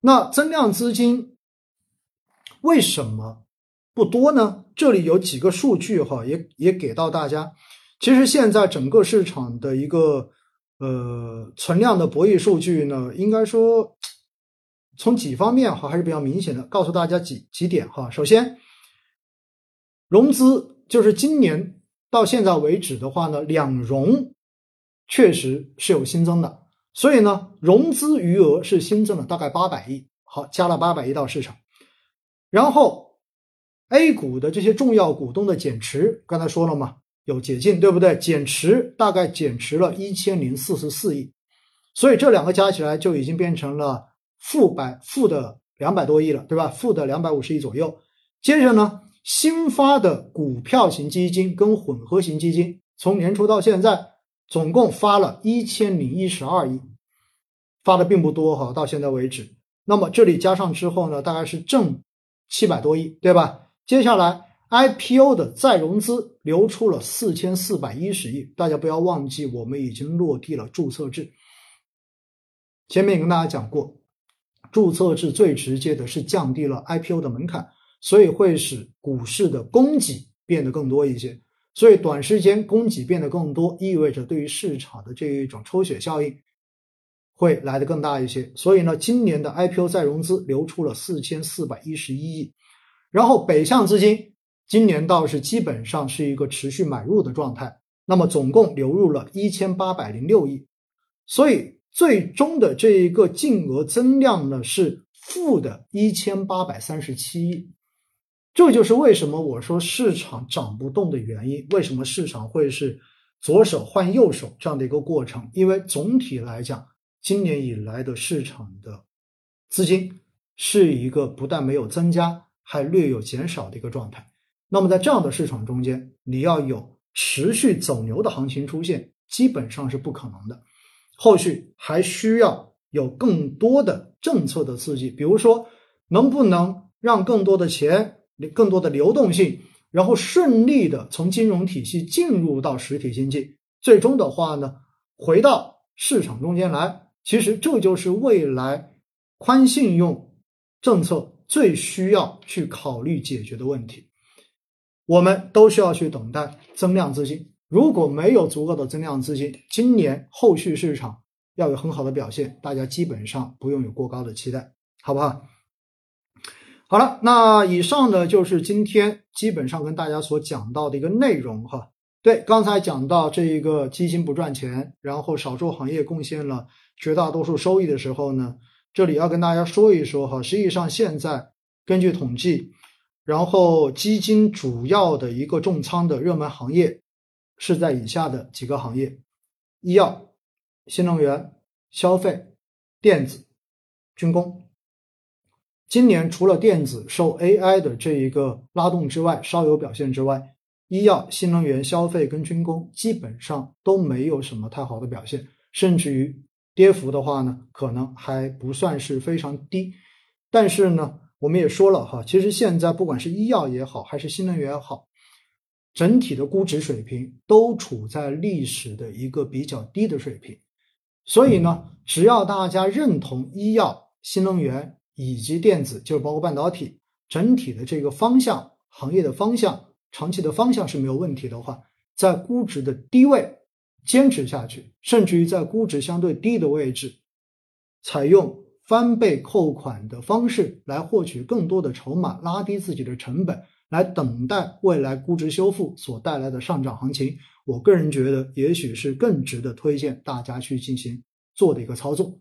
那增量资金为什么不多呢？这里有几个数据哈，也也给到大家。其实现在整个市场的一个呃存量的博弈数据呢，应该说从几方面哈还是比较明显的，告诉大家几几点哈。首先，融资就是今年到现在为止的话呢，两融确实是有新增的，所以呢，融资余额是新增了大概八百亿，好加了八百亿到市场，然后 A 股的这些重要股东的减持，刚才说了嘛。有解禁，对不对？减持大概减持了一千零四十四亿，所以这两个加起来就已经变成了负百负的两百多亿了，对吧？负的两百五十亿左右。接着呢，新发的股票型基金跟混合型基金，从年初到现在总共发了一千零一十二亿，发的并不多哈，到现在为止。那么这里加上之后呢，大概是挣七百多亿，对吧？接下来。IPO 的再融资流出了四千四百一十亿，大家不要忘记，我们已经落地了注册制。前面也跟大家讲过，注册制最直接的是降低了 IPO 的门槛，所以会使股市的供给变得更多一些。所以短时间供给变得更多，意味着对于市场的这一种抽血效应会来得更大一些。所以呢，今年的 IPO 再融资流出了四千四百一十一亿，然后北向资金。今年倒是基本上是一个持续买入的状态，那么总共流入了一千八百零六亿，所以最终的这一个净额增量呢是负的一千八百三十七亿，这就是为什么我说市场涨不动的原因，为什么市场会是左手换右手这样的一个过程？因为总体来讲，今年以来的市场的资金是一个不但没有增加，还略有减少的一个状态。那么在这样的市场中间，你要有持续走牛的行情出现，基本上是不可能的。后续还需要有更多的政策的刺激，比如说能不能让更多的钱、更多的流动性，然后顺利的从金融体系进入到实体经济，最终的话呢，回到市场中间来。其实这就是未来宽信用政策最需要去考虑解决的问题。我们都需要去等待增量资金。如果没有足够的增量资金，今年后续市场要有很好的表现，大家基本上不用有过高的期待，好不好？好了，那以上呢就是今天基本上跟大家所讲到的一个内容哈。对，刚才讲到这一个基金不赚钱，然后少数行业贡献了绝大多数收益的时候呢，这里要跟大家说一说哈。实际上现在根据统计。然后基金主要的一个重仓的热门行业是在以下的几个行业：医药、新能源、消费、电子、军工。今年除了电子受 AI 的这一个拉动之外，稍有表现之外，医药、新能源、消费跟军工基本上都没有什么太好的表现，甚至于跌幅的话呢，可能还不算是非常低。但是呢，我们也说了哈，其实现在不管是医药也好，还是新能源也好，整体的估值水平都处在历史的一个比较低的水平。所以呢，只要大家认同医药、新能源以及电子，就是包括半导体整体的这个方向、行业的方向、长期的方向是没有问题的话，在估值的低位坚持下去，甚至于在估值相对低的位置，采用。翻倍扣款的方式来获取更多的筹码，拉低自己的成本，来等待未来估值修复所带来的上涨行情。我个人觉得，也许是更值得推荐大家去进行做的一个操作。